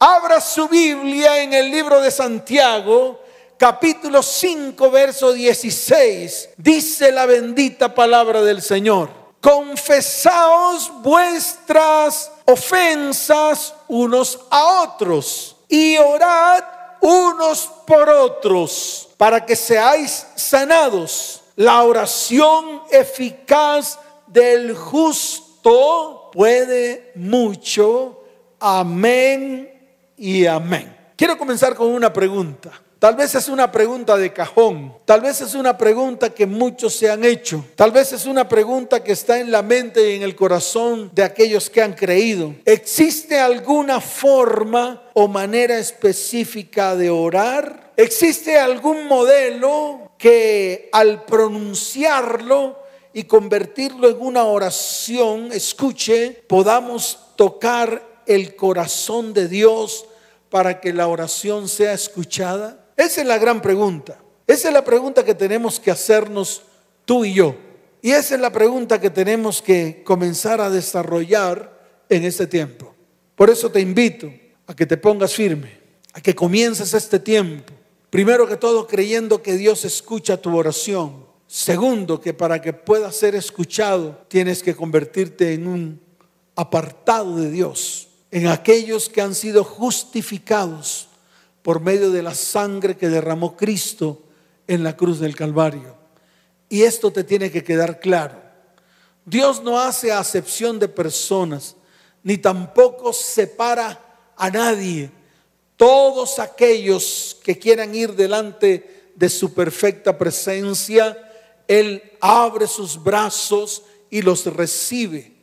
Abra su Biblia en el libro de Santiago, capítulo 5, verso 16. Dice la bendita palabra del Señor. Confesaos vuestras ofensas unos a otros y orad unos por otros para que seáis sanados. La oración eficaz del justo puede mucho. Amén y amén. Quiero comenzar con una pregunta. Tal vez es una pregunta de cajón, tal vez es una pregunta que muchos se han hecho, tal vez es una pregunta que está en la mente y en el corazón de aquellos que han creído. ¿Existe alguna forma o manera específica de orar? ¿Existe algún modelo que al pronunciarlo y convertirlo en una oración, escuche, podamos tocar el corazón de Dios para que la oración sea escuchada? Esa es la gran pregunta. Esa es la pregunta que tenemos que hacernos tú y yo. Y esa es la pregunta que tenemos que comenzar a desarrollar en este tiempo. Por eso te invito a que te pongas firme, a que comiences este tiempo. Primero que todo creyendo que Dios escucha tu oración. Segundo, que para que pueda ser escuchado tienes que convertirte en un apartado de Dios en aquellos que han sido justificados por medio de la sangre que derramó Cristo en la cruz del Calvario. Y esto te tiene que quedar claro. Dios no hace acepción de personas, ni tampoco separa a nadie. Todos aquellos que quieran ir delante de su perfecta presencia, Él abre sus brazos y los recibe.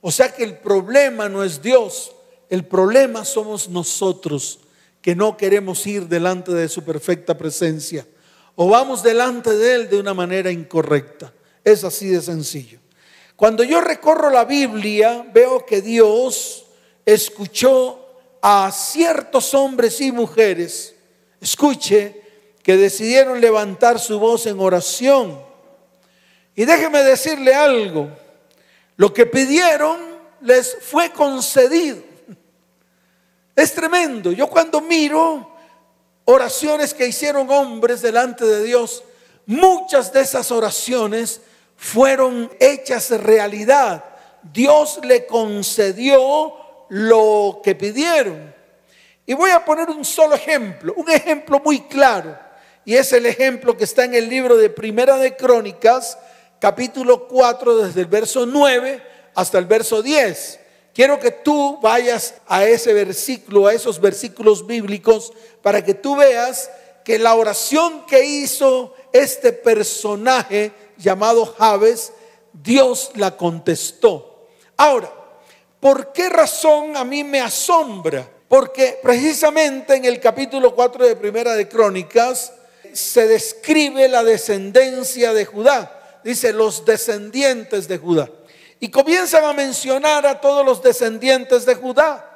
O sea que el problema no es Dios, el problema somos nosotros que no queremos ir delante de su perfecta presencia o vamos delante de Él de una manera incorrecta. Es así de sencillo. Cuando yo recorro la Biblia, veo que Dios escuchó a ciertos hombres y mujeres, escuche, que decidieron levantar su voz en oración. Y déjeme decirle algo, lo que pidieron les fue concedido. Es tremendo. Yo cuando miro oraciones que hicieron hombres delante de Dios, muchas de esas oraciones fueron hechas realidad. Dios le concedió lo que pidieron. Y voy a poner un solo ejemplo, un ejemplo muy claro. Y es el ejemplo que está en el libro de Primera de Crónicas, capítulo 4, desde el verso 9 hasta el verso 10. Quiero que tú vayas a ese versículo, a esos versículos bíblicos, para que tú veas que la oración que hizo este personaje llamado Javes, Dios la contestó. Ahora, ¿por qué razón a mí me asombra? Porque precisamente en el capítulo 4 de Primera de Crónicas se describe la descendencia de Judá. Dice los descendientes de Judá y comienzan a mencionar a todos los descendientes de Judá.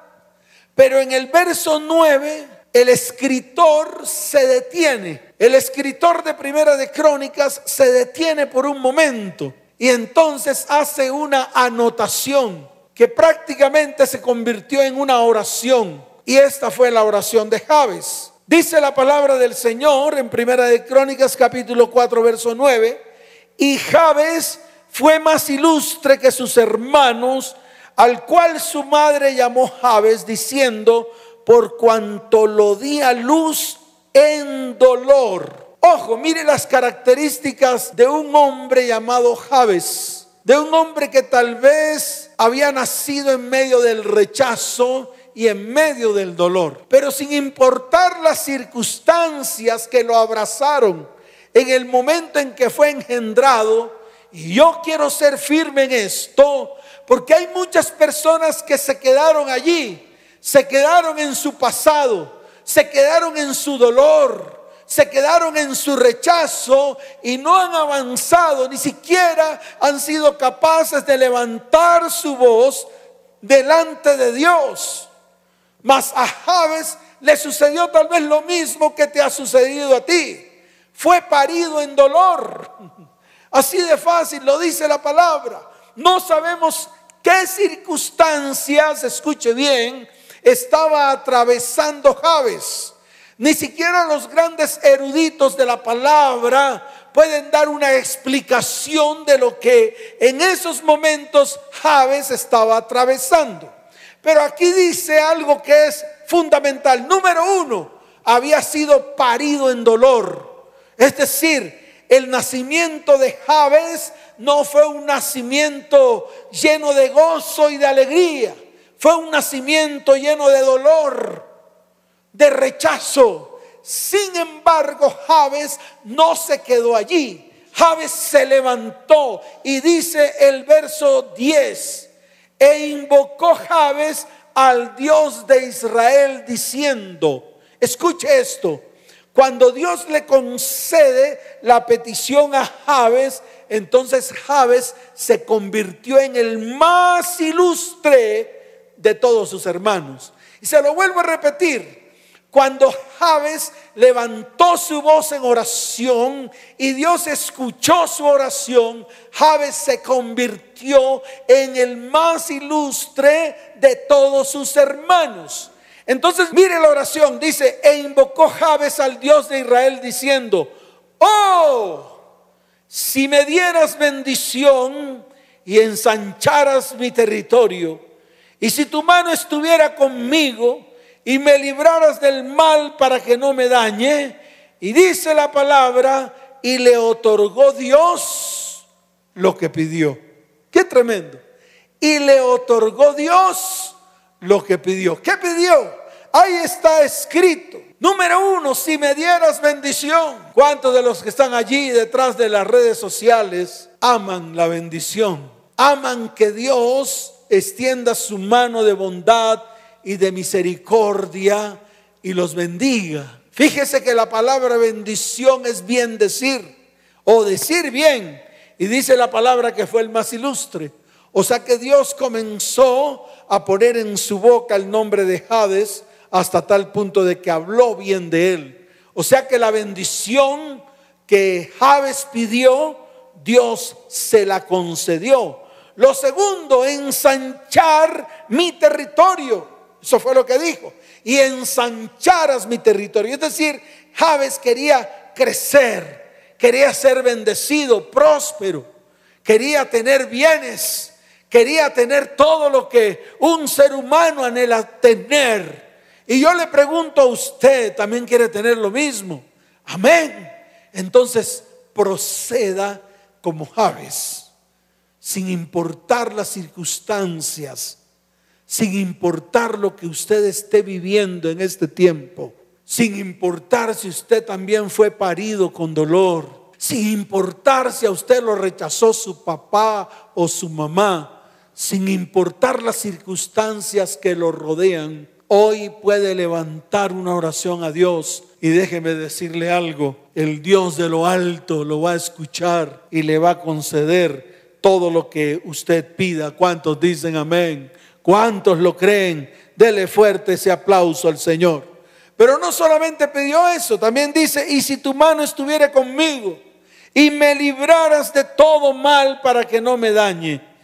Pero en el verso 9 el escritor se detiene. El escritor de Primera de Crónicas se detiene por un momento y entonces hace una anotación que prácticamente se convirtió en una oración. Y esta fue la oración de Javes. Dice la palabra del Señor en Primera de Crónicas capítulo 4 verso 9, y Javes fue más ilustre que sus hermanos, al cual su madre llamó Javes, diciendo, por cuanto lo di a luz en dolor. Ojo, mire las características de un hombre llamado Javes, de un hombre que tal vez había nacido en medio del rechazo y en medio del dolor, pero sin importar las circunstancias que lo abrazaron en el momento en que fue engendrado, y yo quiero ser firme en esto, porque hay muchas personas que se quedaron allí, se quedaron en su pasado, se quedaron en su dolor, se quedaron en su rechazo y no han avanzado, ni siquiera han sido capaces de levantar su voz delante de Dios. Mas a Javes le sucedió tal vez lo mismo que te ha sucedido a ti. Fue parido en dolor. Así de fácil lo dice la palabra. No sabemos qué circunstancias, escuche bien, estaba atravesando Jabes. Ni siquiera los grandes eruditos de la palabra pueden dar una explicación de lo que en esos momentos Jabes estaba atravesando. Pero aquí dice algo que es fundamental. Número uno, había sido parido en dolor. Es decir, el nacimiento de Jabes no fue un nacimiento lleno de gozo y de alegría. Fue un nacimiento lleno de dolor, de rechazo. Sin embargo, Jabes no se quedó allí. Jabes se levantó y dice el verso 10, e invocó Jabes al Dios de Israel diciendo, escuche esto, cuando Dios le concede la petición a Jabes, entonces Jabes se convirtió en el más ilustre de todos sus hermanos. Y se lo vuelvo a repetir, cuando Jabes levantó su voz en oración y Dios escuchó su oración, Jabes se convirtió en el más ilustre de todos sus hermanos. Entonces, mire la oración, dice, e invocó Jabes al Dios de Israel diciendo, oh, si me dieras bendición y ensancharas mi territorio, y si tu mano estuviera conmigo y me libraras del mal para que no me dañe, y dice la palabra, y le otorgó Dios lo que pidió. Qué tremendo. Y le otorgó Dios lo que pidió. ¿Qué pidió? Ahí está escrito. Número uno, si me dieras bendición. ¿Cuántos de los que están allí detrás de las redes sociales aman la bendición? Aman que Dios extienda su mano de bondad y de misericordia y los bendiga. Fíjese que la palabra bendición es bien decir o decir bien. Y dice la palabra que fue el más ilustre. O sea que Dios comenzó a poner en su boca el nombre de Hades hasta tal punto de que habló bien de él. O sea que la bendición que Javes pidió, Dios se la concedió. Lo segundo, ensanchar mi territorio. Eso fue lo que dijo. Y ensancharas mi territorio. Es decir, Javes quería crecer, quería ser bendecido, próspero, quería tener bienes, quería tener todo lo que un ser humano anhela tener. Y yo le pregunto a usted, ¿también quiere tener lo mismo? Amén. Entonces proceda como Javes, sin importar las circunstancias, sin importar lo que usted esté viviendo en este tiempo, sin importar si usted también fue parido con dolor, sin importar si a usted lo rechazó su papá o su mamá, sin importar las circunstancias que lo rodean hoy puede levantar una oración a Dios y déjeme decirle algo, el Dios de lo alto lo va a escuchar y le va a conceder todo lo que usted pida. ¿Cuántos dicen amén? ¿Cuántos lo creen? Dele fuerte ese aplauso al Señor. Pero no solamente pidió eso, también dice, y si tu mano estuviera conmigo y me libraras de todo mal para que no me dañe.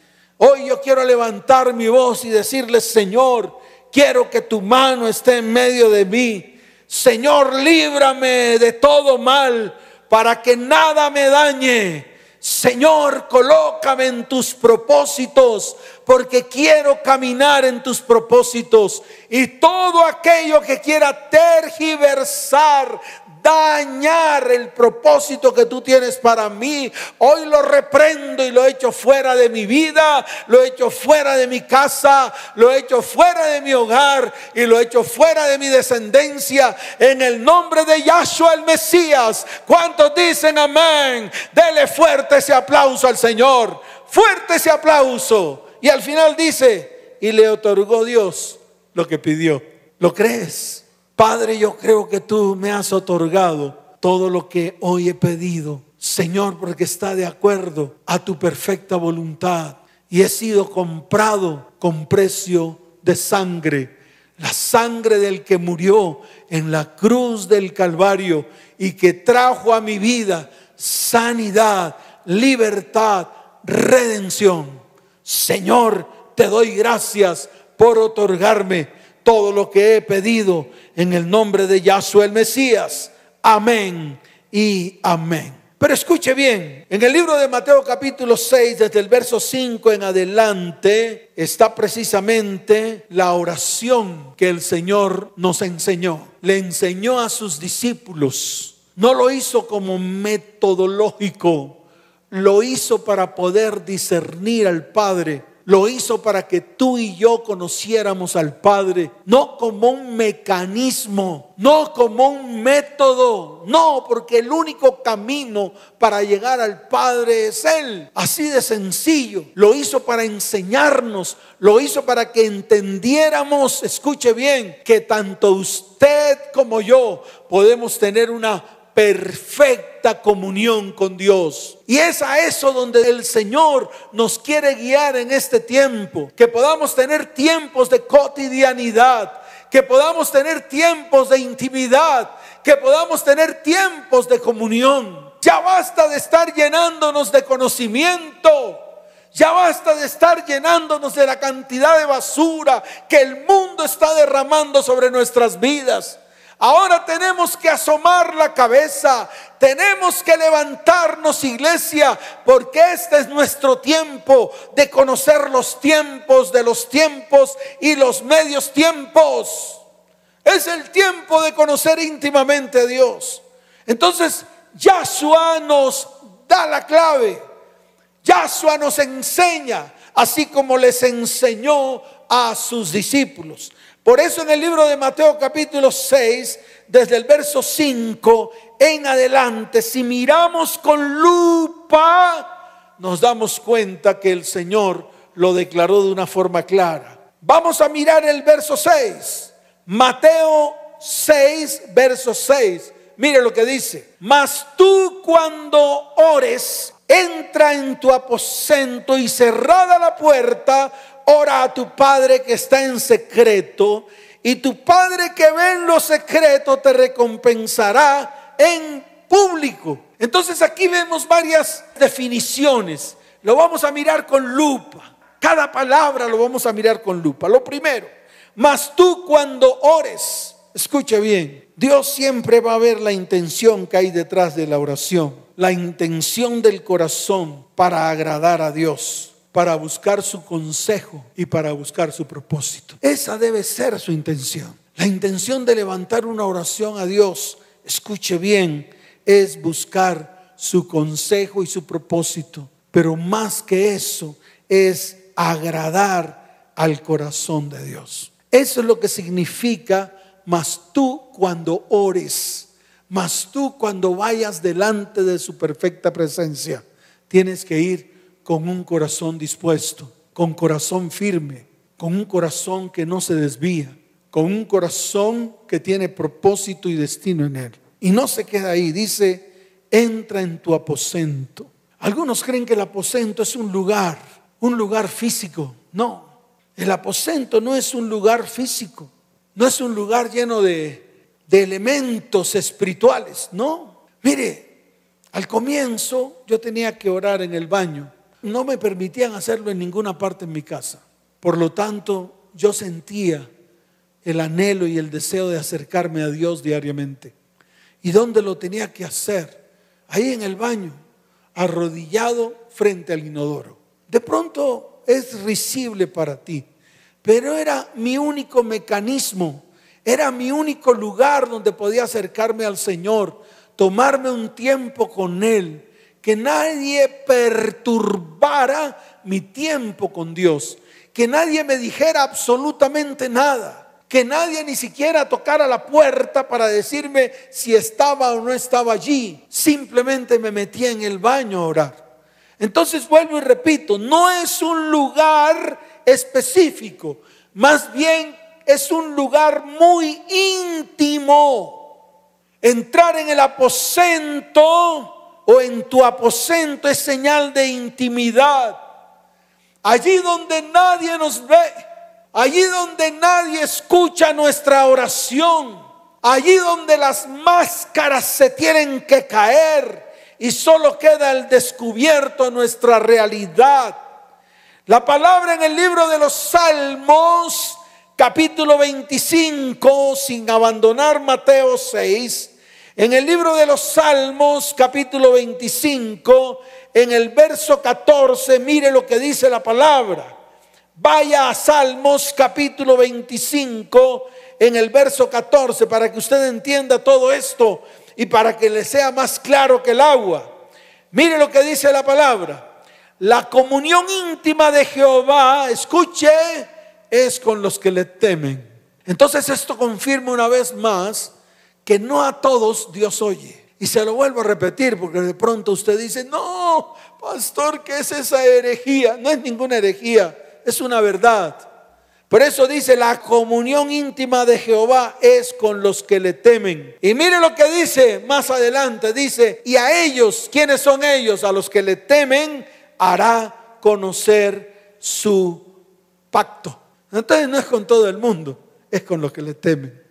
Hoy yo quiero levantar mi voz y decirle, Señor, quiero que tu mano esté en medio de mí. Señor, líbrame de todo mal para que nada me dañe. Señor, colócame en tus propósitos, porque quiero caminar en tus propósitos. Y todo aquello que quiera tergiversar, dañar el propósito que tú tienes para mí. Hoy lo reprendo y lo echo fuera de mi vida, lo echo fuera de mi casa, lo echo fuera de mi hogar y lo echo fuera de mi descendencia en el nombre de Yahshua el Mesías. ¿Cuántos dicen amén? Dele fuerte ese aplauso al Señor. Fuerte ese aplauso. Y al final dice, y le otorgó Dios lo que pidió. ¿Lo crees? Padre, yo creo que tú me has otorgado todo lo que hoy he pedido. Señor, porque está de acuerdo a tu perfecta voluntad. Y he sido comprado con precio de sangre. La sangre del que murió en la cruz del Calvario y que trajo a mi vida sanidad, libertad, redención. Señor, te doy gracias por otorgarme todo lo que he pedido en el nombre de Yahshua el Mesías. Amén y amén. Pero escuche bien, en el libro de Mateo capítulo 6, desde el verso 5 en adelante, está precisamente la oración que el Señor nos enseñó. Le enseñó a sus discípulos. No lo hizo como metodológico, lo hizo para poder discernir al Padre lo hizo para que tú y yo conociéramos al Padre, no como un mecanismo, no como un método, no, porque el único camino para llegar al Padre es Él. Así de sencillo. Lo hizo para enseñarnos, lo hizo para que entendiéramos, escuche bien, que tanto usted como yo podemos tener una perfecta comunión con Dios. Y es a eso donde el Señor nos quiere guiar en este tiempo, que podamos tener tiempos de cotidianidad, que podamos tener tiempos de intimidad, que podamos tener tiempos de comunión. Ya basta de estar llenándonos de conocimiento. Ya basta de estar llenándonos de la cantidad de basura que el mundo está derramando sobre nuestras vidas. Ahora tenemos que asomar la cabeza, tenemos que levantarnos iglesia, porque este es nuestro tiempo de conocer los tiempos de los tiempos y los medios tiempos. Es el tiempo de conocer íntimamente a Dios. Entonces, Yahshua nos da la clave. Yahshua nos enseña, así como les enseñó a sus discípulos. Por eso en el libro de Mateo capítulo 6, desde el verso 5 en adelante, si miramos con lupa, nos damos cuenta que el Señor lo declaró de una forma clara. Vamos a mirar el verso 6. Mateo 6, verso 6. Mire lo que dice. Mas tú cuando ores, entra en tu aposento y cerrada la puerta, ora a tu Padre que está en secreto, y tu Padre que ve en lo secreto te recompensará en público. Entonces aquí vemos varias definiciones. Lo vamos a mirar con lupa. Cada palabra lo vamos a mirar con lupa. Lo primero, mas tú cuando ores, escuche bien, Dios siempre va a ver la intención que hay detrás de la oración, la intención del corazón para agradar a Dios para buscar su consejo y para buscar su propósito. Esa debe ser su intención. La intención de levantar una oración a Dios, escuche bien, es buscar su consejo y su propósito. Pero más que eso, es agradar al corazón de Dios. Eso es lo que significa, mas tú cuando ores, mas tú cuando vayas delante de su perfecta presencia, tienes que ir con un corazón dispuesto, con corazón firme, con un corazón que no se desvía, con un corazón que tiene propósito y destino en él. Y no se queda ahí, dice, entra en tu aposento. Algunos creen que el aposento es un lugar, un lugar físico. No, el aposento no es un lugar físico, no es un lugar lleno de, de elementos espirituales, no. Mire, al comienzo yo tenía que orar en el baño no me permitían hacerlo en ninguna parte en mi casa. Por lo tanto, yo sentía el anhelo y el deseo de acercarme a Dios diariamente. ¿Y dónde lo tenía que hacer? Ahí en el baño, arrodillado frente al inodoro. De pronto es risible para ti, pero era mi único mecanismo, era mi único lugar donde podía acercarme al Señor, tomarme un tiempo con Él que nadie perturbara mi tiempo con Dios, que nadie me dijera absolutamente nada, que nadie ni siquiera tocara la puerta para decirme si estaba o no estaba allí, simplemente me metía en el baño a orar. Entonces vuelvo y repito, no es un lugar específico, más bien es un lugar muy íntimo. Entrar en el aposento o en tu aposento es señal de intimidad. Allí donde nadie nos ve, allí donde nadie escucha nuestra oración, allí donde las máscaras se tienen que caer y solo queda el descubierto nuestra realidad. La palabra en el libro de los Salmos capítulo 25, sin abandonar Mateo 6, en el libro de los Salmos, capítulo 25, en el verso 14, mire lo que dice la palabra. Vaya a Salmos, capítulo 25, en el verso 14, para que usted entienda todo esto y para que le sea más claro que el agua. Mire lo que dice la palabra. La comunión íntima de Jehová, escuche, es con los que le temen. Entonces esto confirma una vez más que no a todos Dios oye. Y se lo vuelvo a repetir porque de pronto usted dice, no, pastor, ¿qué es esa herejía? No es ninguna herejía, es una verdad. Por eso dice, la comunión íntima de Jehová es con los que le temen. Y mire lo que dice más adelante, dice, y a ellos, ¿quiénes son ellos? A los que le temen, hará conocer su pacto. Entonces no es con todo el mundo, es con los que le temen.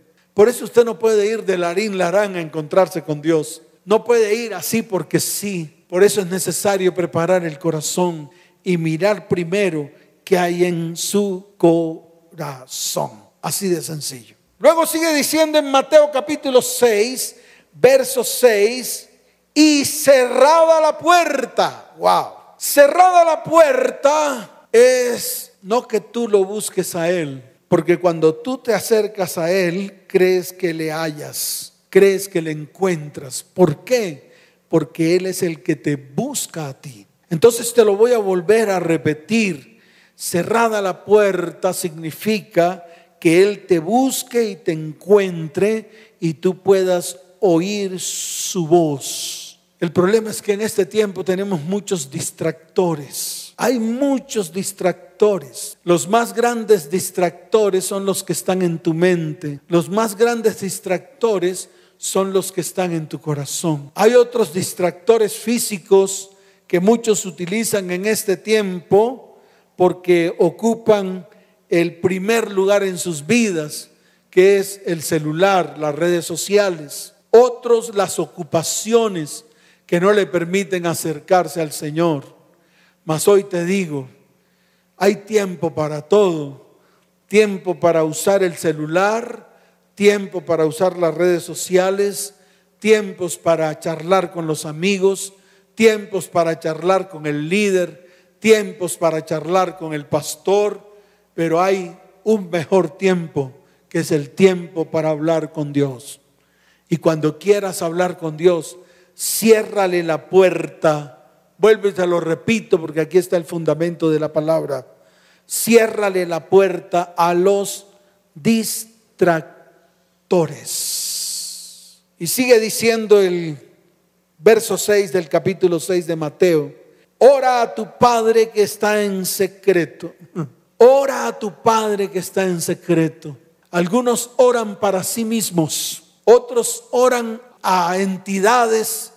Por eso usted no puede ir de larín larán a encontrarse con Dios. No puede ir así porque sí. Por eso es necesario preparar el corazón y mirar primero qué hay en su corazón. Así de sencillo. Luego sigue diciendo en Mateo capítulo 6, verso 6, y cerrada la puerta. Wow. Cerrada la puerta es no que tú lo busques a Él, porque cuando tú te acercas a Él, crees que le hallas, crees que le encuentras. ¿Por qué? Porque Él es el que te busca a ti. Entonces te lo voy a volver a repetir. Cerrada la puerta significa que Él te busque y te encuentre y tú puedas oír su voz. El problema es que en este tiempo tenemos muchos distractores hay muchos distractores. Los más grandes distractores son los que están en tu mente. Los más grandes distractores son los que están en tu corazón. Hay otros distractores físicos que muchos utilizan en este tiempo porque ocupan el primer lugar en sus vidas, que es el celular, las redes sociales. Otros las ocupaciones que no le permiten acercarse al Señor. Mas hoy te digo, hay tiempo para todo. Tiempo para usar el celular, tiempo para usar las redes sociales, tiempos para charlar con los amigos, tiempos para charlar con el líder, tiempos para charlar con el pastor, pero hay un mejor tiempo que es el tiempo para hablar con Dios. Y cuando quieras hablar con Dios, ciérrale la puerta Vuelvo y te lo repito porque aquí está el fundamento de la palabra. Ciérrale la puerta a los distractores. Y sigue diciendo el verso 6 del capítulo 6 de Mateo. Ora a tu Padre que está en secreto. Ora a tu Padre que está en secreto. Algunos oran para sí mismos, otros oran a entidades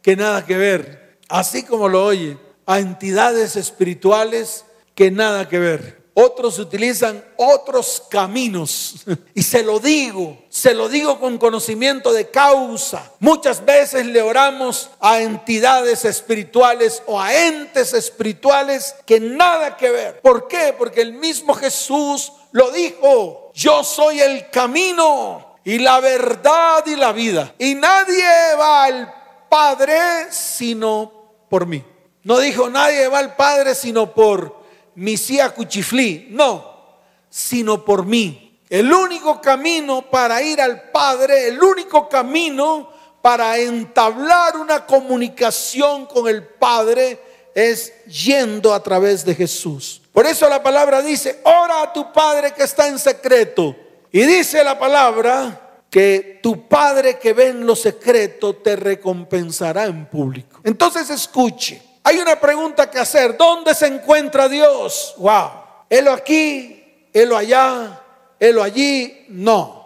que nada que ver así como lo oye, a entidades espirituales que nada que ver. Otros utilizan otros caminos. Y se lo digo, se lo digo con conocimiento de causa. Muchas veces le oramos a entidades espirituales o a entes espirituales que nada que ver. ¿Por qué? Porque el mismo Jesús lo dijo. Yo soy el camino y la verdad y la vida. Y nadie va al Padre sino por mí. No dijo nadie va al Padre sino por Misía Cuchiflí. No, sino por mí. El único camino para ir al Padre, el único camino para entablar una comunicación con el Padre es yendo a través de Jesús. Por eso la palabra dice, ora a tu Padre que está en secreto. Y dice la palabra, que tu Padre que ve en lo secreto te recompensará en público. Entonces escuche, hay una pregunta que hacer, ¿dónde se encuentra Dios? Wow, Él aquí, Él allá, Él allí, no.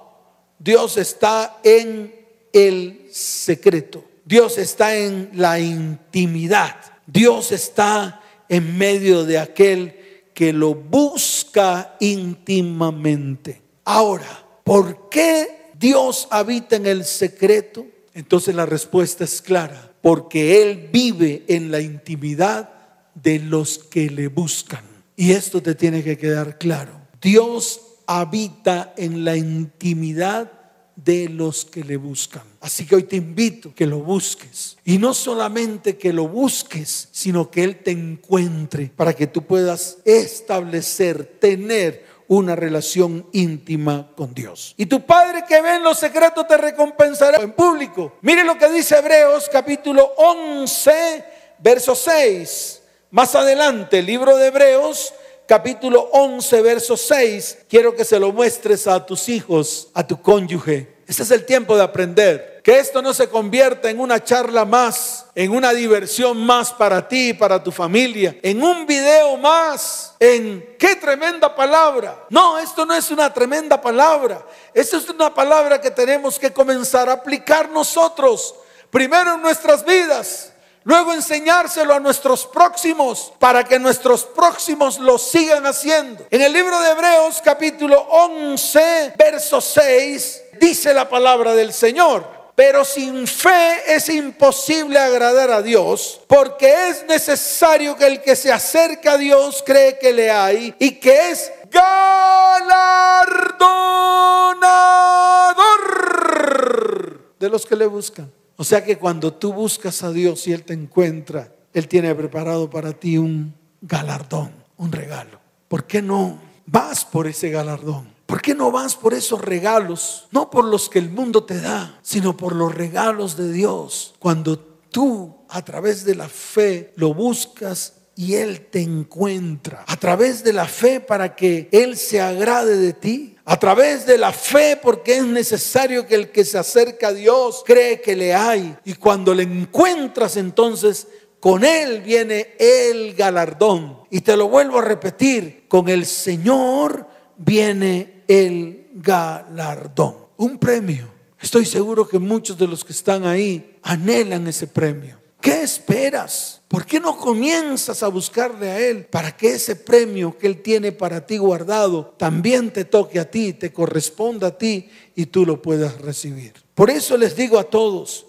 Dios está en el secreto. Dios está en la intimidad. Dios está en medio de aquel que lo busca íntimamente. Ahora, ¿por qué Dios habita en el secreto? Entonces la respuesta es clara, porque Él vive en la intimidad de los que le buscan. Y esto te tiene que quedar claro. Dios habita en la intimidad de los que le buscan. Así que hoy te invito que lo busques. Y no solamente que lo busques, sino que Él te encuentre para que tú puedas establecer, tener una relación íntima con Dios. Y tu Padre que ve en los secretos te recompensará en público. Mire lo que dice Hebreos capítulo 11, verso 6. Más adelante, el libro de Hebreos capítulo 11, verso 6. Quiero que se lo muestres a tus hijos, a tu cónyuge. Este es el tiempo de aprender. Que esto no se convierta en una charla más, en una diversión más para ti, para tu familia, en un video más, en qué tremenda palabra. No, esto no es una tremenda palabra. Esto es una palabra que tenemos que comenzar a aplicar nosotros, primero en nuestras vidas Luego enseñárselo a nuestros próximos para que nuestros próximos lo sigan haciendo. En el libro de Hebreos capítulo 11, verso 6, dice la palabra del Señor. Pero sin fe es imposible agradar a Dios, porque es necesario que el que se acerca a Dios cree que le hay y que es galardonador de los que le buscan. O sea que cuando tú buscas a Dios y Él te encuentra, Él tiene preparado para ti un galardón, un regalo. ¿Por qué no vas por ese galardón? ¿Por qué no vas por esos regalos? No por los que el mundo te da, sino por los regalos de Dios. Cuando tú a través de la fe lo buscas y Él te encuentra. A través de la fe para que Él se agrade de ti a través de la fe, porque es necesario que el que se acerca a Dios cree que le hay. Y cuando le encuentras, entonces con Él viene el galardón. Y te lo vuelvo a repetir, con el Señor viene el galardón. Un premio. Estoy seguro que muchos de los que están ahí anhelan ese premio. ¿Qué esperas? ¿Por qué no comienzas a buscarle a Él para que ese premio que Él tiene para ti guardado también te toque a ti, te corresponda a ti y tú lo puedas recibir? Por eso les digo a todos,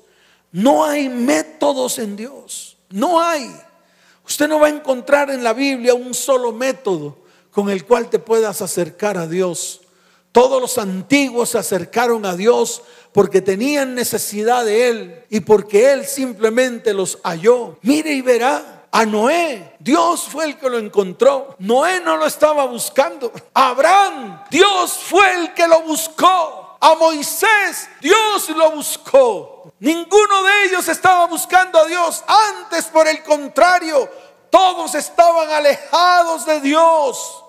no hay métodos en Dios, no hay. Usted no va a encontrar en la Biblia un solo método con el cual te puedas acercar a Dios. Todos los antiguos se acercaron a Dios porque tenían necesidad de Él y porque Él simplemente los halló. Mire y verá. A Noé, Dios fue el que lo encontró. Noé no lo estaba buscando. Abraham, Dios fue el que lo buscó. A Moisés, Dios lo buscó. Ninguno de ellos estaba buscando a Dios. Antes, por el contrario, todos estaban alejados de Dios.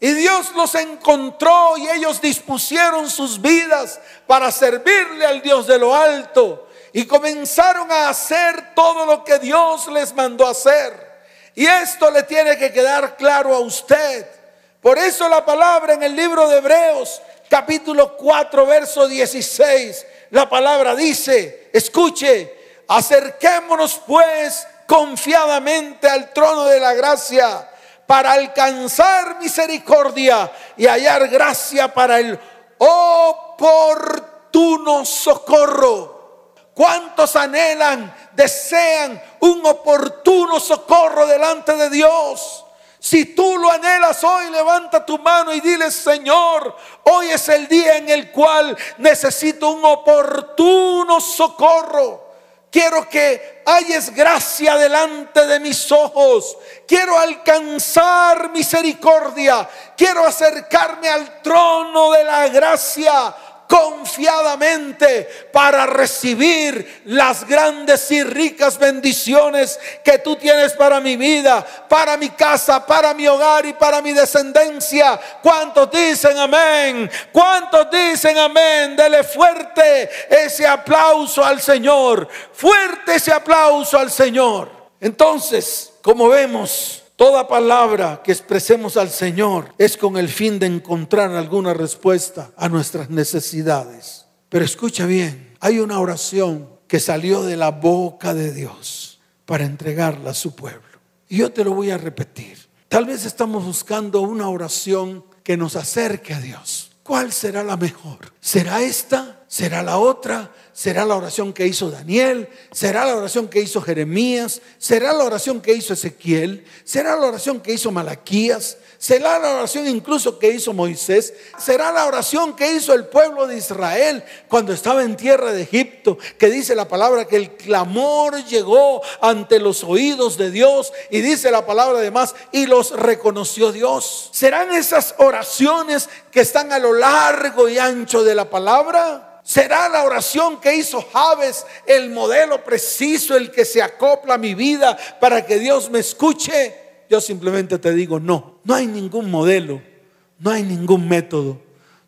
Y Dios los encontró y ellos dispusieron sus vidas para servirle al Dios de lo alto. Y comenzaron a hacer todo lo que Dios les mandó hacer. Y esto le tiene que quedar claro a usted. Por eso la palabra en el libro de Hebreos, capítulo 4, verso 16, la palabra dice, escuche, acerquémonos pues confiadamente al trono de la gracia para alcanzar misericordia y hallar gracia para el oportuno socorro. ¿Cuántos anhelan, desean un oportuno socorro delante de Dios? Si tú lo anhelas hoy, levanta tu mano y dile, Señor, hoy es el día en el cual necesito un oportuno socorro. Quiero que hayas gracia delante de mis ojos. Quiero alcanzar misericordia. Quiero acercarme al trono de la gracia confiadamente para recibir las grandes y ricas bendiciones que tú tienes para mi vida, para mi casa, para mi hogar y para mi descendencia. ¿Cuántos dicen amén? ¿Cuántos dicen amén? Dele fuerte ese aplauso al Señor. Fuerte ese aplauso al Señor. Entonces, como vemos, Toda palabra que expresemos al Señor es con el fin de encontrar alguna respuesta a nuestras necesidades. Pero escucha bien, hay una oración que salió de la boca de Dios para entregarla a su pueblo. Y yo te lo voy a repetir. Tal vez estamos buscando una oración que nos acerque a Dios. ¿Cuál será la mejor? ¿Será esta? será la otra, será la oración que hizo Daniel, será la oración que hizo Jeremías, será la oración que hizo Ezequiel, será la oración que hizo Malaquías, será la oración incluso que hizo Moisés, será la oración que hizo el pueblo de Israel cuando estaba en tierra de Egipto, que dice la palabra que el clamor llegó ante los oídos de Dios y dice la palabra además y los reconoció Dios. ¿Serán esas oraciones que están a lo largo y ancho de la palabra? ¿Será la oración que hizo Javes el modelo preciso, el que se acopla a mi vida para que Dios me escuche? Yo simplemente te digo, no, no hay ningún modelo, no hay ningún método.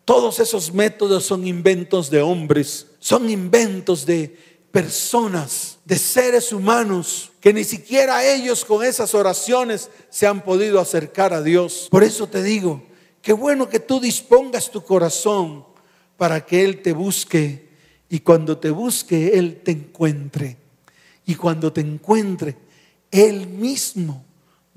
Todos esos métodos son inventos de hombres, son inventos de personas, de seres humanos, que ni siquiera ellos con esas oraciones se han podido acercar a Dios. Por eso te digo, qué bueno que tú dispongas tu corazón para que Él te busque y cuando te busque Él te encuentre. Y cuando te encuentre, Él mismo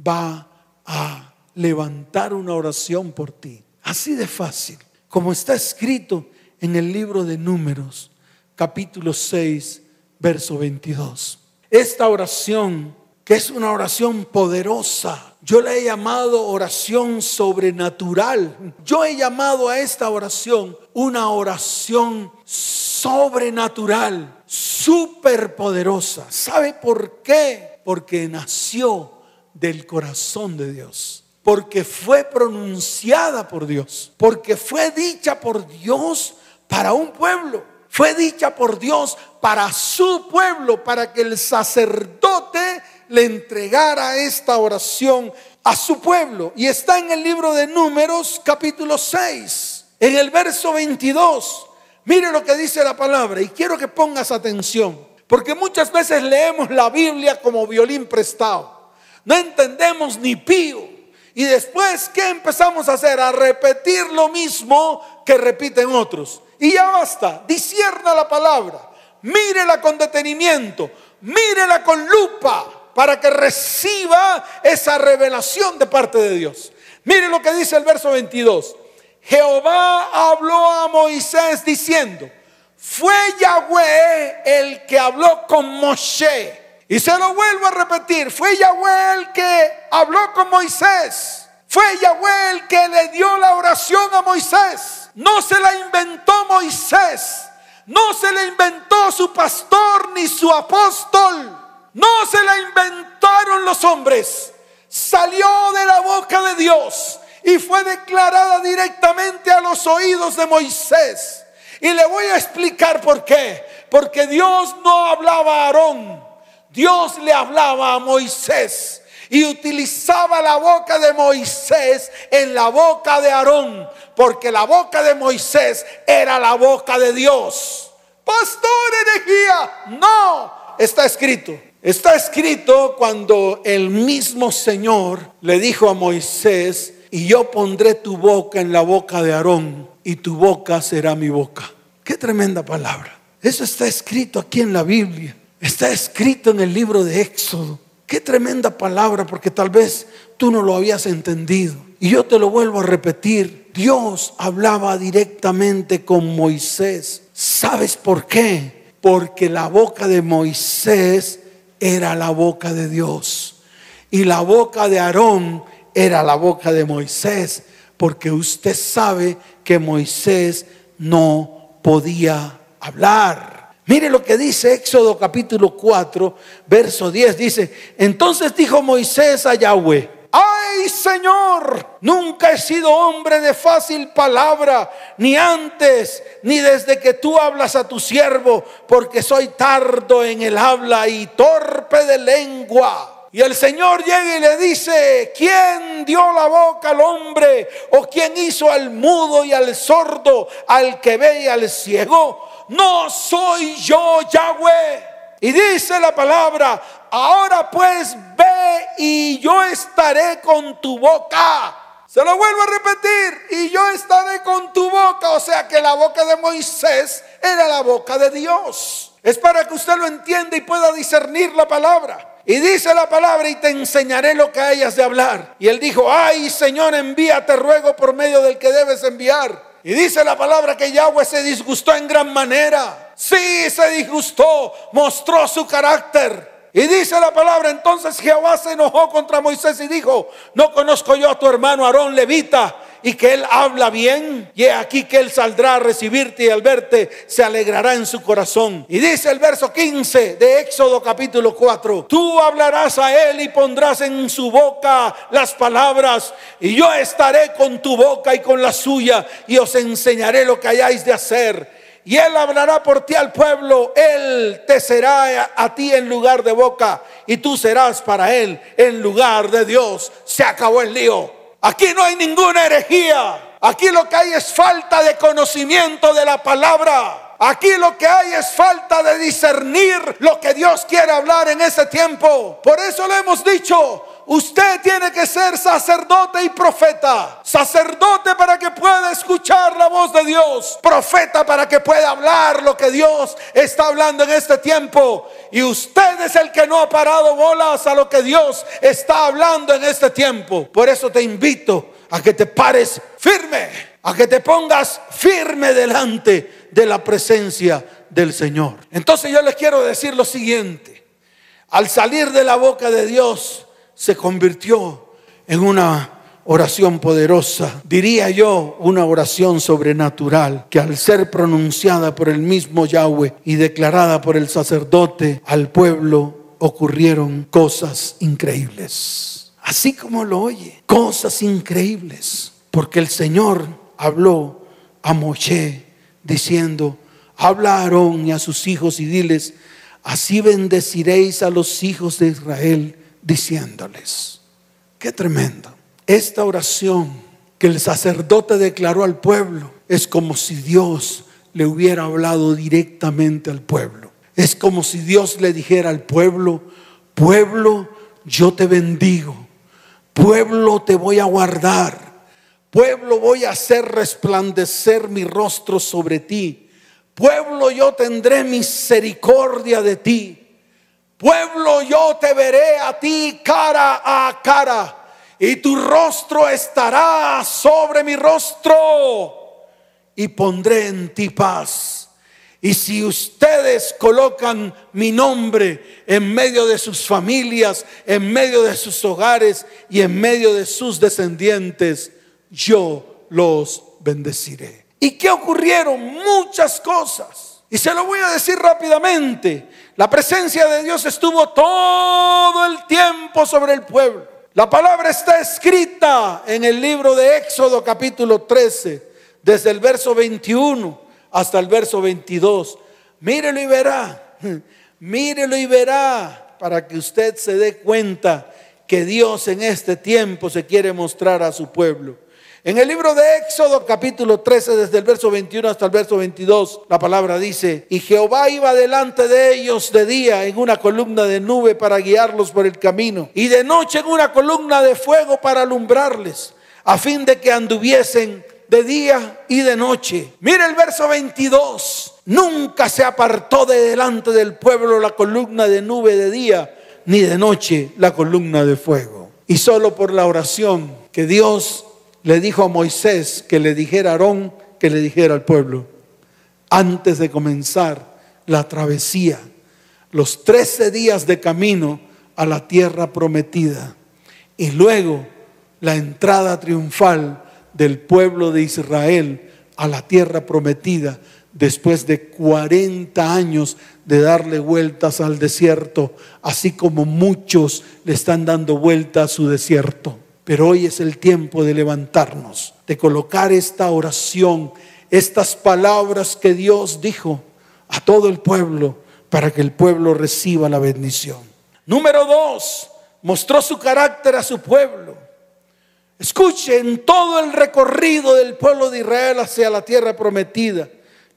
va a levantar una oración por ti. Así de fácil, como está escrito en el libro de números, capítulo 6, verso 22. Esta oración, que es una oración poderosa, yo la he llamado oración sobrenatural. Yo he llamado a esta oración una oración sobrenatural, superpoderosa. ¿Sabe por qué? Porque nació del corazón de Dios. Porque fue pronunciada por Dios. Porque fue dicha por Dios para un pueblo. Fue dicha por Dios para su pueblo, para que el sacerdote le entregara esta oración a su pueblo. Y está en el libro de Números capítulo 6, en el verso 22. Mire lo que dice la palabra y quiero que pongas atención, porque muchas veces leemos la Biblia como violín prestado. No entendemos ni pío. Y después, ¿qué empezamos a hacer? A repetir lo mismo que repiten otros. Y ya basta, disierna la palabra, mírela con detenimiento, mírela con lupa para que reciba esa revelación de parte de Dios. Mire lo que dice el verso 22. Jehová habló a Moisés diciendo, fue Yahweh el que habló con Moshe. Y se lo vuelvo a repetir, fue Yahweh el que habló con Moisés. Fue Yahweh el que le dio la oración a Moisés. No se la inventó Moisés. No se la inventó su pastor ni su apóstol. No se la inventaron los hombres. Salió de la boca de Dios y fue declarada directamente a los oídos de Moisés. Y le voy a explicar por qué. Porque Dios no hablaba a Aarón, Dios le hablaba a Moisés y utilizaba la boca de Moisés en la boca de Aarón, porque la boca de Moisés era la boca de Dios. Pastor herejía, no, está escrito. Está escrito cuando el mismo Señor le dijo a Moisés, y yo pondré tu boca en la boca de Aarón, y tu boca será mi boca. Qué tremenda palabra. Eso está escrito aquí en la Biblia. Está escrito en el libro de Éxodo. Qué tremenda palabra, porque tal vez tú no lo habías entendido. Y yo te lo vuelvo a repetir. Dios hablaba directamente con Moisés. ¿Sabes por qué? Porque la boca de Moisés era la boca de Dios. Y la boca de Aarón era la boca de Moisés, porque usted sabe que Moisés no podía hablar. Mire lo que dice Éxodo capítulo 4, verso 10. Dice, entonces dijo Moisés a Yahweh, ay Señor, nunca he sido hombre de fácil palabra, ni antes, ni desde que tú hablas a tu siervo, porque soy tardo en el habla y torpe de lengua. Y el Señor llega y le dice, ¿quién dio la boca al hombre? ¿O quién hizo al mudo y al sordo, al que ve y al ciego? No soy yo, Yahweh. Y dice la palabra, ahora pues ve y yo estaré con tu boca. Se lo vuelvo a repetir, y yo estaré con tu boca. O sea que la boca de Moisés era la boca de Dios. Es para que usted lo entienda y pueda discernir la palabra. Y dice la palabra, y te enseñaré lo que hayas de hablar. Y él dijo, ay Señor, envíate ruego por medio del que debes enviar. Y dice la palabra que Yahweh se disgustó en gran manera. Sí, se disgustó, mostró su carácter. Y dice la palabra, entonces Jehová se enojó contra Moisés y dijo, no conozco yo a tu hermano Aarón Levita y que él habla bien, y aquí que él saldrá a recibirte y al verte se alegrará en su corazón. Y dice el verso 15 de Éxodo capítulo 4, tú hablarás a él y pondrás en su boca las palabras, y yo estaré con tu boca y con la suya, y os enseñaré lo que hayáis de hacer. Y él hablará por ti al pueblo, él te será a ti en lugar de boca, y tú serás para él en lugar de Dios. Se acabó el lío. Aquí no hay ninguna herejía. Aquí lo que hay es falta de conocimiento de la palabra. Aquí lo que hay es falta de discernir lo que Dios quiere hablar en ese tiempo. Por eso le hemos dicho, usted tiene que ser sacerdote y profeta. Sacerdote para que pueda escuchar la voz de Dios. Profeta para que pueda hablar lo que Dios está hablando en este tiempo. Y usted es el que no ha parado bolas a lo que Dios está hablando en este tiempo. Por eso te invito a que te pares firme, a que te pongas firme delante de la presencia del Señor. Entonces yo les quiero decir lo siguiente. Al salir de la boca de Dios se convirtió en una oración poderosa, diría yo una oración sobrenatural que al ser pronunciada por el mismo Yahweh y declarada por el sacerdote al pueblo ocurrieron cosas increíbles. Así como lo oye, cosas increíbles, porque el Señor habló a Moshe diciendo, habla a Aarón y a sus hijos y diles, así bendeciréis a los hijos de Israel diciéndoles, qué tremendo. Esta oración que el sacerdote declaró al pueblo es como si Dios le hubiera hablado directamente al pueblo. Es como si Dios le dijera al pueblo, pueblo, yo te bendigo, pueblo, te voy a guardar, pueblo, voy a hacer resplandecer mi rostro sobre ti, pueblo, yo tendré misericordia de ti, pueblo, yo te veré a ti cara a cara y tu rostro estará sobre mi rostro y pondré en ti paz. Y si ustedes colocan mi nombre en medio de sus familias, en medio de sus hogares y en medio de sus descendientes, yo los bendeciré. ¿Y qué ocurrieron? Muchas cosas. Y se lo voy a decir rápidamente. La presencia de Dios estuvo todo el tiempo sobre el pueblo. La palabra está escrita en el libro de Éxodo capítulo 13, desde el verso 21 hasta el verso 22. Mírelo y verá, mírelo y verá para que usted se dé cuenta que Dios en este tiempo se quiere mostrar a su pueblo. En el libro de Éxodo capítulo 13, desde el verso 21 hasta el verso 22, la palabra dice, y Jehová iba delante de ellos de día en una columna de nube para guiarlos por el camino, y de noche en una columna de fuego para alumbrarles, a fin de que anduviesen de día y de noche. Mire el verso 22, nunca se apartó de delante del pueblo la columna de nube de día, ni de noche la columna de fuego. Y solo por la oración que Dios le dijo a Moisés que le dijera a Aarón que le dijera al pueblo, antes de comenzar la travesía, los trece días de camino a la tierra prometida y luego la entrada triunfal del pueblo de Israel a la tierra prometida después de 40 años de darle vueltas al desierto, así como muchos le están dando vuelta a su desierto. Pero hoy es el tiempo de levantarnos, de colocar esta oración, estas palabras que Dios dijo a todo el pueblo para que el pueblo reciba la bendición. Número dos, mostró su carácter a su pueblo. Escuchen todo el recorrido del pueblo de Israel hacia la tierra prometida.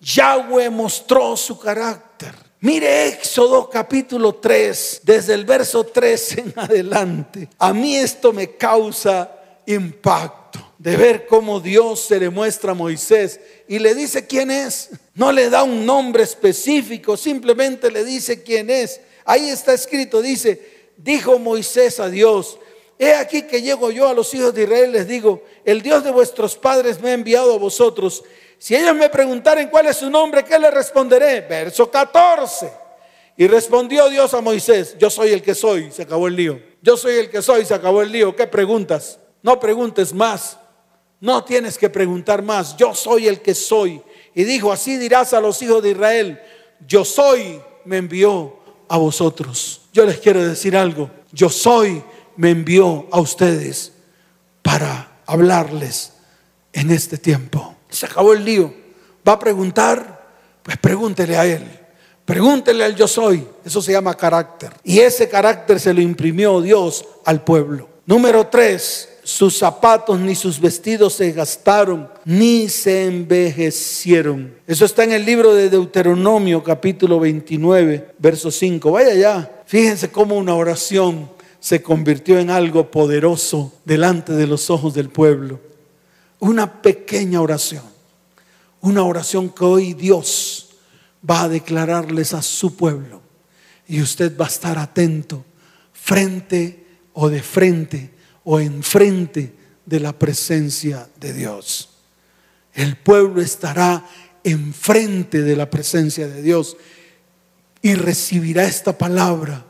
Yahweh mostró su carácter. Mire Éxodo capítulo 3, desde el verso 3 en adelante. A mí esto me causa impacto de ver cómo Dios se le muestra a Moisés y le dice quién es. No le da un nombre específico, simplemente le dice quién es. Ahí está escrito, dice, dijo Moisés a Dios, he aquí que llego yo a los hijos de Israel, les digo, el Dios de vuestros padres me ha enviado a vosotros Si ellos me preguntaren cuál es su nombre, ¿qué le responderé? Verso 14. Y respondió Dios a Moisés, yo soy el que soy, se acabó el lío. Yo soy el que soy, se acabó el lío. ¿Qué preguntas? No preguntes más. No tienes que preguntar más. Yo soy el que soy. Y dijo, así dirás a los hijos de Israel, yo soy, me envió a vosotros. Yo les quiero decir algo. Yo soy, me envió a ustedes para hablarles en este tiempo. Se acabó el lío. ¿Va a preguntar? Pues pregúntele a él. Pregúntele al yo soy. Eso se llama carácter. Y ese carácter se lo imprimió Dios al pueblo. Número tres, sus zapatos ni sus vestidos se gastaron, ni se envejecieron. Eso está en el libro de Deuteronomio capítulo 29, verso 5. Vaya ya. Fíjense cómo una oración se convirtió en algo poderoso delante de los ojos del pueblo. Una pequeña oración. Una oración que hoy Dios va a declararles a su pueblo. Y usted va a estar atento frente o de frente o enfrente de la presencia de Dios. El pueblo estará enfrente de la presencia de Dios y recibirá esta palabra.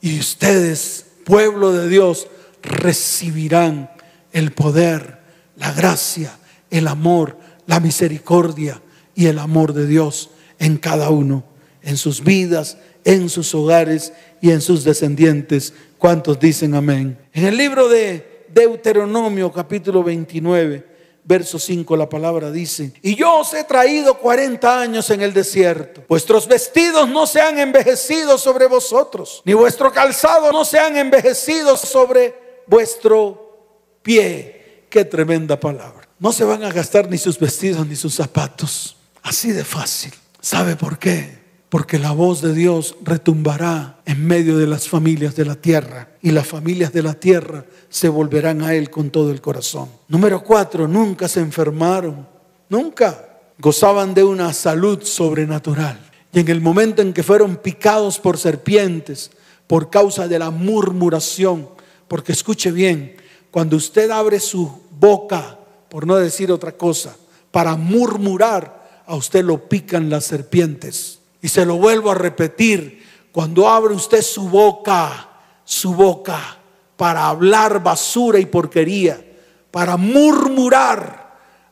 Y ustedes, pueblo de Dios, recibirán el poder, la gracia, el amor, la misericordia y el amor de Dios en cada uno, en sus vidas, en sus hogares y en sus descendientes. ¿Cuántos dicen amén? En el libro de Deuteronomio capítulo 29, verso 5, la palabra dice, y yo os he traído 40 años en el desierto. Vuestros vestidos no se han envejecido sobre vosotros, ni vuestro calzado no se han envejecido sobre vuestro pie. Qué tremenda palabra. No se van a gastar ni sus vestidos ni sus zapatos. Así de fácil. ¿Sabe por qué? porque la voz de Dios retumbará en medio de las familias de la tierra y las familias de la tierra se volverán a Él con todo el corazón. Número cuatro, nunca se enfermaron, nunca gozaban de una salud sobrenatural. Y en el momento en que fueron picados por serpientes por causa de la murmuración, porque escuche bien, cuando usted abre su boca, por no decir otra cosa, para murmurar, a usted lo pican las serpientes. Y se lo vuelvo a repetir, cuando abre usted su boca, su boca, para hablar basura y porquería, para murmurar,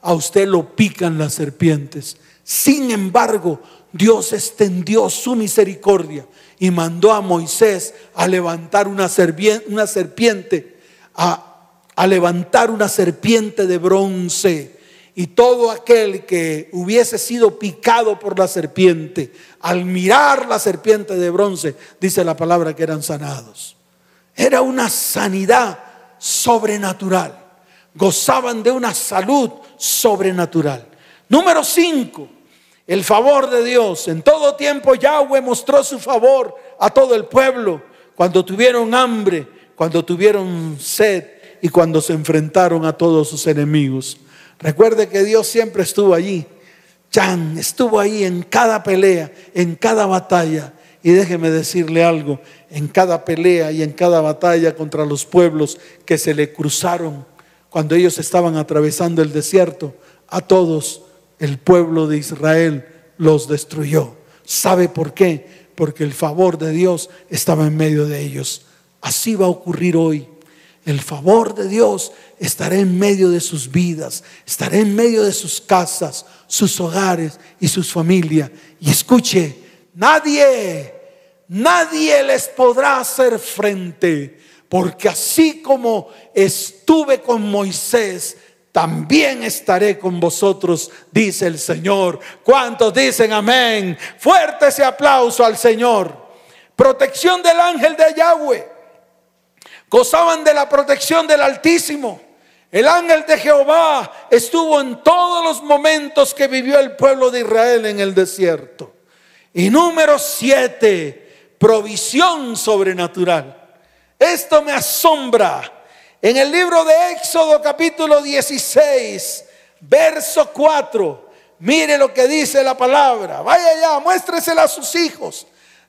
a usted lo pican las serpientes. Sin embargo, Dios extendió su misericordia y mandó a Moisés a levantar una, serpiente, a, a levantar una serpiente de bronce y todo aquel que hubiese sido picado por la serpiente, al mirar la serpiente de bronce, dice la palabra que eran sanados. Era una sanidad sobrenatural. Gozaban de una salud sobrenatural. Número 5. El favor de Dios. En todo tiempo Yahweh mostró su favor a todo el pueblo cuando tuvieron hambre, cuando tuvieron sed y cuando se enfrentaron a todos sus enemigos. Recuerde que Dios siempre estuvo allí. Chan estuvo ahí en cada pelea, en cada batalla. Y déjeme decirle algo, en cada pelea y en cada batalla contra los pueblos que se le cruzaron cuando ellos estaban atravesando el desierto, a todos el pueblo de Israel los destruyó. ¿Sabe por qué? Porque el favor de Dios estaba en medio de ellos. Así va a ocurrir hoy. El favor de Dios estará en medio de sus vidas, estará en medio de sus casas, sus hogares y sus familias. Y escuche, nadie, nadie les podrá hacer frente, porque así como estuve con Moisés, también estaré con vosotros, dice el Señor. ¿Cuántos dicen amén? Fuerte ese aplauso al Señor. Protección del ángel de Yahweh gozaban de la protección del Altísimo. El ángel de Jehová estuvo en todos los momentos que vivió el pueblo de Israel en el desierto. Y número siete, provisión sobrenatural. Esto me asombra. En el libro de Éxodo capítulo 16, verso 4, mire lo que dice la palabra. Vaya allá, muéstresela a sus hijos.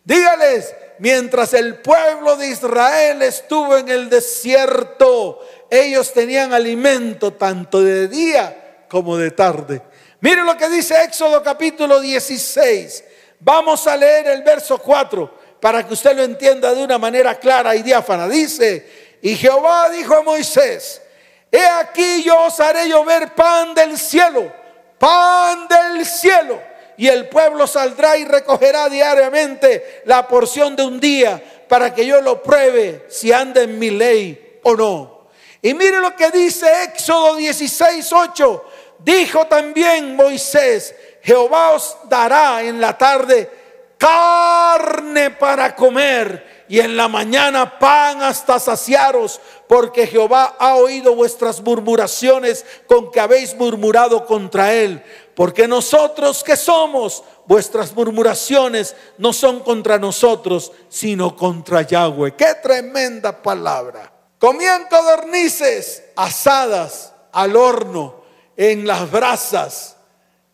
Dígales, mientras el pueblo de Israel estuvo en el desierto, ellos tenían alimento tanto de día como de tarde. Mire lo que dice Éxodo capítulo 16. Vamos a leer el verso 4 para que usted lo entienda de una manera clara y diáfana. Dice, y Jehová dijo a Moisés, he aquí yo os haré llover pan del cielo, pan del cielo. Y el pueblo saldrá y recogerá diariamente la porción de un día para que yo lo pruebe si anda en mi ley o no. Y mire lo que dice Éxodo 16, 8. Dijo también Moisés, Jehová os dará en la tarde carne para comer y en la mañana pan hasta saciaros, porque Jehová ha oído vuestras murmuraciones con que habéis murmurado contra él. Porque nosotros que somos, vuestras murmuraciones no son contra nosotros, sino contra Yahweh. Qué tremenda palabra. Comían codornices asadas al horno, en las brasas,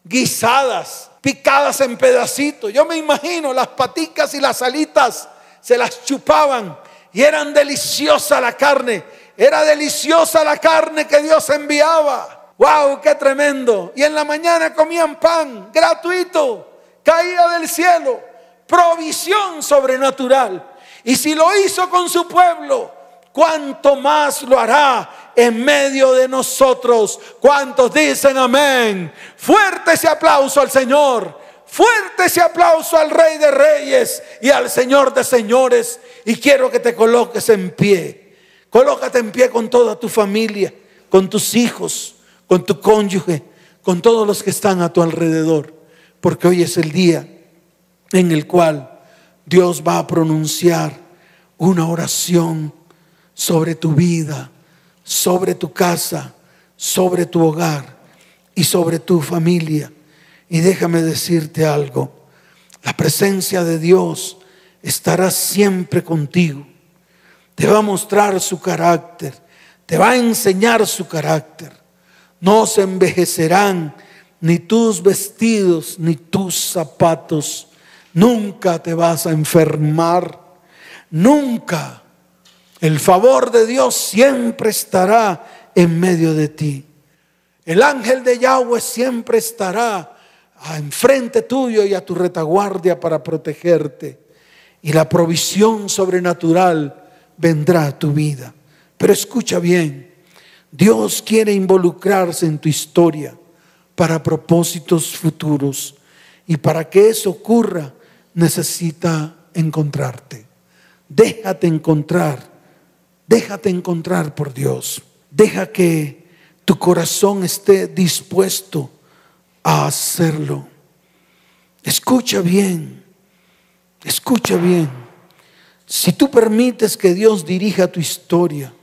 guisadas, picadas en pedacitos. Yo me imagino las paticas y las alitas se las chupaban y eran deliciosa la carne. Era deliciosa la carne que Dios enviaba. ¡Wow! ¡Qué tremendo! Y en la mañana comían pan gratuito, caía del cielo, provisión sobrenatural. Y si lo hizo con su pueblo, ¿cuánto más lo hará en medio de nosotros? ¿Cuántos dicen amén? Fuerte ese aplauso al Señor. Fuerte ese aplauso al Rey de Reyes y al Señor de Señores. Y quiero que te coloques en pie. Colócate en pie con toda tu familia, con tus hijos, con tu cónyuge, con todos los que están a tu alrededor. Porque hoy es el día en el cual Dios va a pronunciar una oración sobre tu vida, sobre tu casa, sobre tu hogar y sobre tu familia. Y déjame decirte algo, la presencia de Dios estará siempre contigo. Te va a mostrar su carácter, te va a enseñar su carácter. No se envejecerán ni tus vestidos ni tus zapatos. Nunca te vas a enfermar. Nunca. El favor de Dios siempre estará en medio de ti. El ángel de Yahweh siempre estará enfrente tuyo y a tu retaguardia para protegerte. Y la provisión sobrenatural vendrá a tu vida. Pero escucha bien, Dios quiere involucrarse en tu historia para propósitos futuros. Y para que eso ocurra, necesita encontrarte. Déjate encontrar, déjate encontrar por Dios. Deja que tu corazón esté dispuesto a hacerlo. Escucha bien, escucha bien. Si tú permites que Dios dirija tu historia,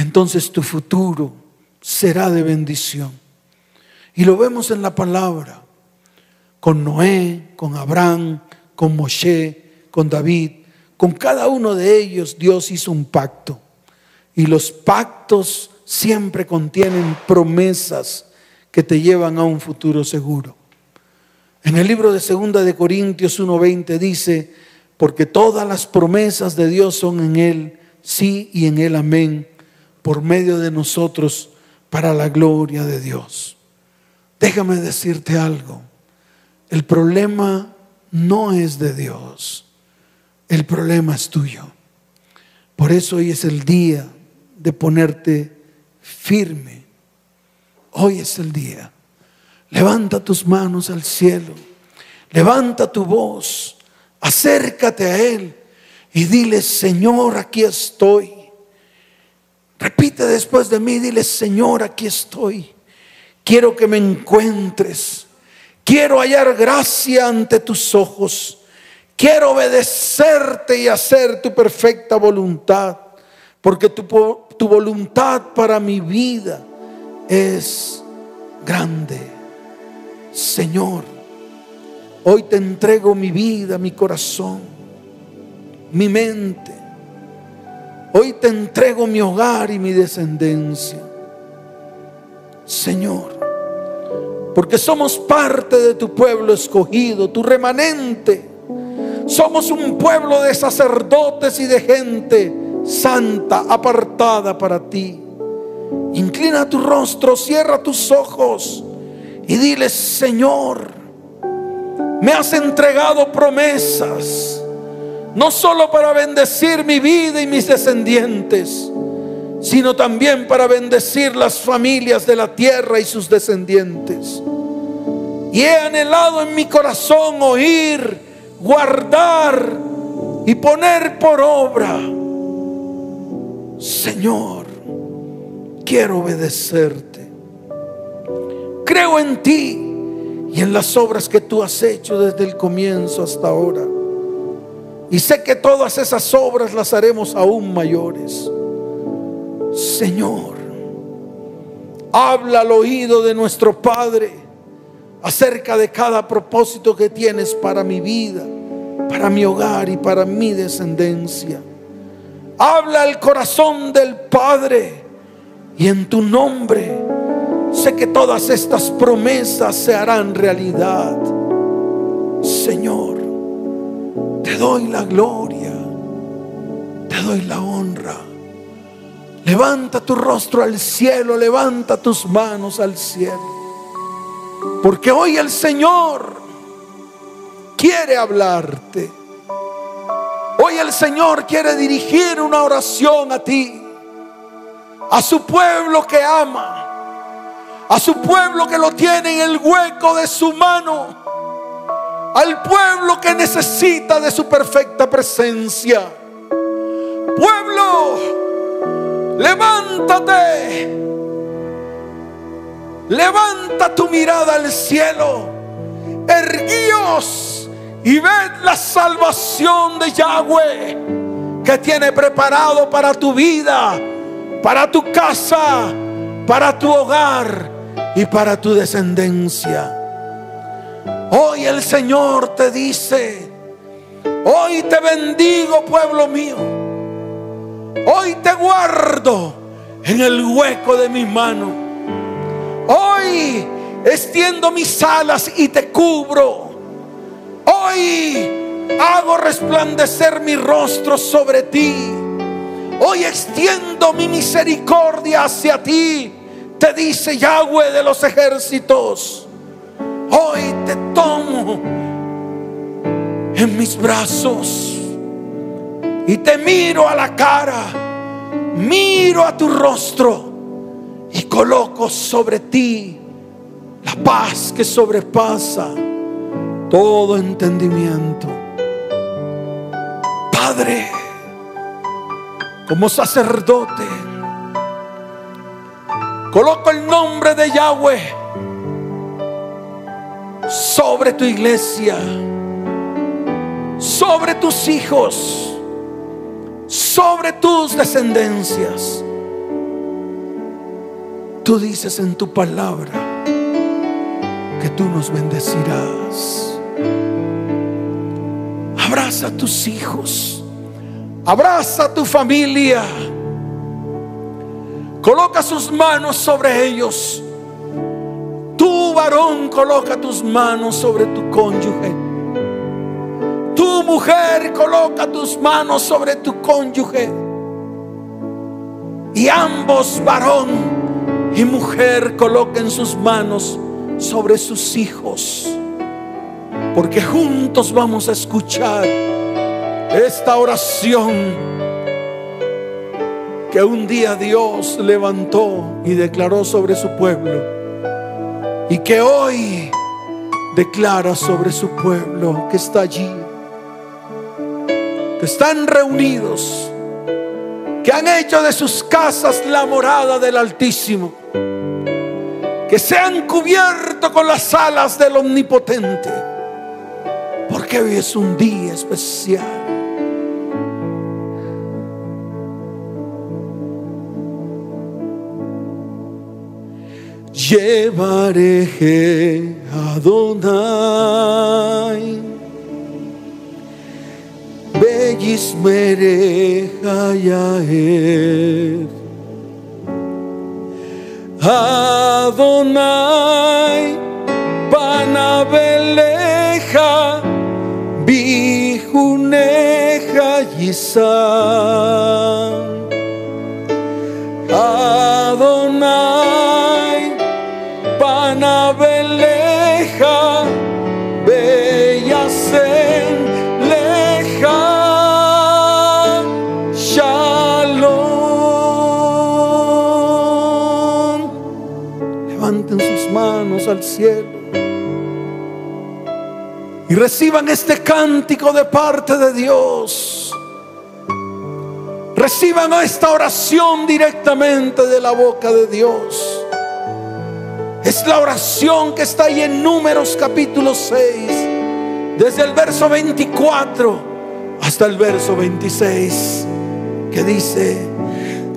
entonces tu futuro será de bendición. Y lo vemos en la palabra, con Noé, con Abraham, con Moshe, con David, con cada uno de ellos Dios hizo un pacto. Y los pactos siempre contienen promesas que te llevan a un futuro seguro. En el libro de Segunda de Corintios 1:20 dice, porque todas las promesas de Dios son en él, sí y en él amén, por medio de nosotros para la gloria de Dios. Déjame decirte algo. El problema no es de Dios. El problema es tuyo. Por eso hoy es el día de ponerte firme Hoy es el día. Levanta tus manos al cielo. Levanta tu voz. Acércate a Él y dile, Señor, aquí estoy. Repite después de mí, dile, Señor, aquí estoy. Quiero que me encuentres. Quiero hallar gracia ante tus ojos. Quiero obedecerte y hacer tu perfecta voluntad. Porque tu, tu voluntad para mi vida es grande. Señor, hoy te entrego mi vida, mi corazón, mi mente. Hoy te entrego mi hogar y mi descendencia. Señor, porque somos parte de tu pueblo escogido, tu remanente. Somos un pueblo de sacerdotes y de gente santa, apartada para ti. Inclina tu rostro, cierra tus ojos Y dile, Señor, me has entregado promesas, no solo para bendecir mi vida y mis descendientes, sino también para bendecir las familias de la tierra y sus descendientes. Y he anhelado en mi corazón oír, guardar y poner por obra. Señor, quiero obedecerte. Creo en ti y en las obras que tú has hecho desde el comienzo hasta ahora. Y sé que todas esas obras las haremos aún mayores. Señor, habla al oído de nuestro Padre acerca de cada propósito que tienes para mi vida, para mi hogar y para mi descendencia. Habla al corazón del Padre y en tu nombre sé que todas estas promesas se harán realidad. Señor, te doy la gloria, te doy la honra. Levanta tu rostro al cielo, levanta tus manos al cielo. Porque hoy el Señor quiere hablarte. Hoy el Señor quiere dirigir una oración a ti, a su pueblo que ama, a su pueblo que lo tiene en el hueco de su mano, al pueblo que necesita de su perfecta presencia. Pueblo, levántate, levanta tu mirada al cielo, erguíos y ved la salvación de Yahweh que tiene preparado para tu vida, para tu casa, para tu hogar y para tu descendencia. Hoy el Señor te dice, hoy te bendigo pueblo mío, hoy te guardo en el hueco de mi mano, hoy extiendo mis alas y te cubro Hoy hago resplandecer mi rostro sobre ti. Hoy extiendo mi misericordia hacia ti. Te dice Yahweh de los ejércitos. Hoy te tomo en mis brazos y te miro a la cara. Miro a tu rostro y coloco sobre ti la paz que sobrepasa todo entendimiento. Padre, como sacerdote, coloco el nombre de Yahweh sobre tu iglesia, sobre tus hijos, sobre tus descendencias. Tú dices en tu palabra que tú nos bendecirás. Abraza a tus hijos. Abraza a tu familia. Coloca sus manos sobre ellos. Tu varón coloca tus manos sobre tu cónyuge. Tu mujer coloca tus manos sobre tu cónyuge. Y ambos, varón y mujer, coloquen sus manos sobre sus hijos porque juntos vamos a escuchar esta oración que un día Dios levantó y declaró sobre su pueblo y que hoy declara sobre su pueblo que está allí, que están reunidos, que han hecho de sus casas la morada del Altísimo, que se han cubierto con las alas del Omnipotente porque hoy es un día especial. Llevaré a Adonai Bellismere Hayaer Adonai Panabeleja Bijuneja Yisam Adonai cielo. Y reciban este cántico de parte de Dios. Reciban esta oración directamente de la boca de Dios. Es la oración que está ahí en Números capítulo 6, desde el verso 24 hasta el verso 26, que dice,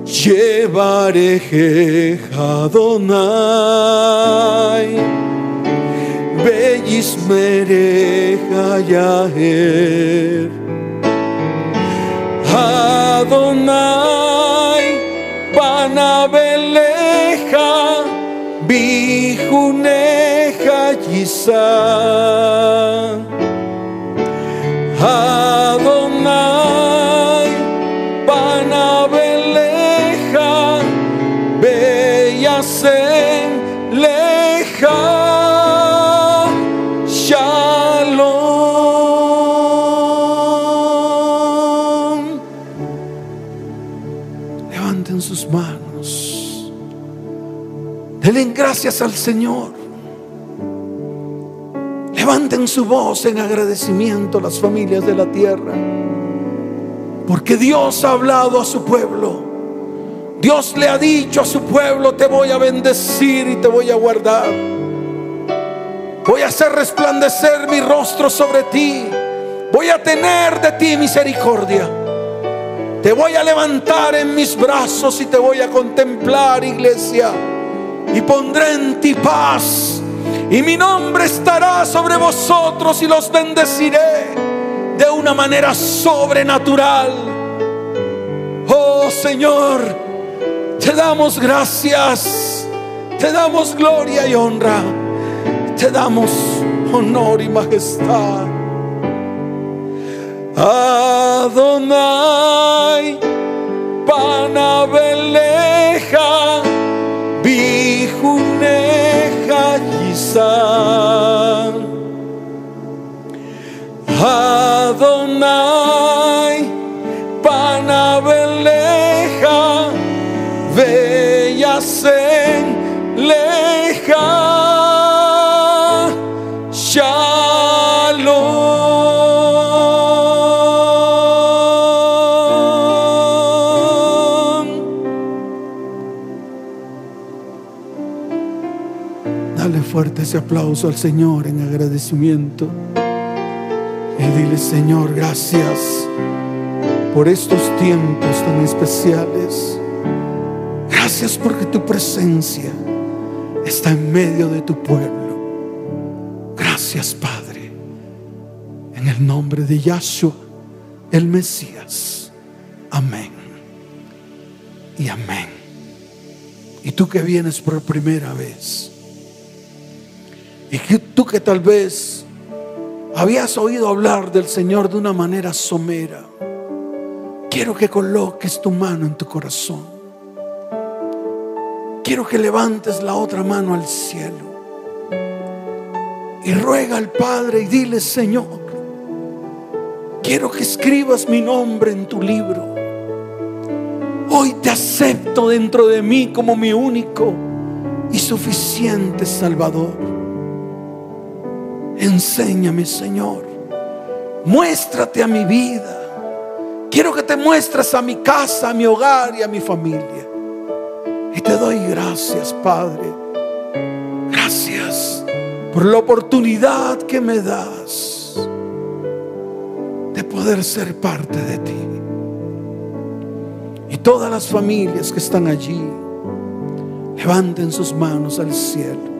llevaré Adonai, bellismere Yaher, Adonai, panabeleja, bijuneja yisa. Adonai, Denle gracias al Señor. Levanten su voz en agradecimiento las familias de la tierra. Porque Dios ha hablado a su pueblo. Dios le ha dicho a su pueblo, te voy a bendecir y te voy a guardar. Voy a hacer resplandecer mi rostro sobre ti. Voy a tener de ti misericordia. Te voy a levantar en mis brazos y te voy a contemplar, iglesia. Y pondré en ti paz y mi nombre estará sobre vosotros y los bendeciré de una manera sobrenatural. Oh Señor, te damos gracias, te damos gloria y honra, te damos honor y majestad. Adonai, panabeleja, yisa. Adonai, fuerte ese aplauso al Señor en agradecimiento. Y dile, Señor, gracias por estos tiempos tan especiales. Gracias porque tu presencia está en medio de tu pueblo. Gracias, Padre. En el nombre de Yahshua, el Mesías. Amén. Y amén. Y tú que vienes por primera vez. Y tú que tal vez habías oído hablar del Señor de una manera somera. Quiero que coloques tu mano en tu corazón. Quiero que levantes la otra mano al cielo. Y ruega al Padre y dile, Señor, quiero que escribas mi nombre en tu libro. Hoy te acepto dentro de mí como mi único y suficiente Salvador. Enséñame, Señor. Muéstrate a mi vida. Quiero que te muestres a mi casa, a mi hogar y a mi familia. Y te doy gracias, Padre. Gracias por la oportunidad que me das de poder ser parte de ti. Y todas las familias que están allí, levanten sus manos al cielo.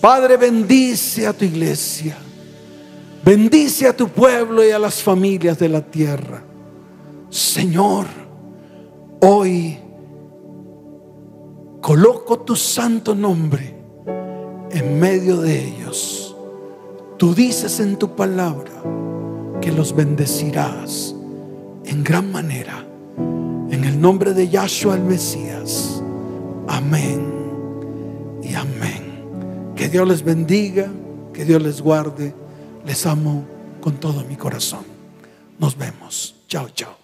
Padre, bendice a tu iglesia. Bendice a tu pueblo y a las familias de la tierra. Señor, hoy coloco tu santo nombre en medio de ellos. Tú dices en tu palabra que los bendecirás en gran manera. En el nombre de Yahshua el Mesías. Amén. Que Dios les bendiga, que Dios les guarde. Les amo con todo mi corazón. Nos vemos. Chao, chao.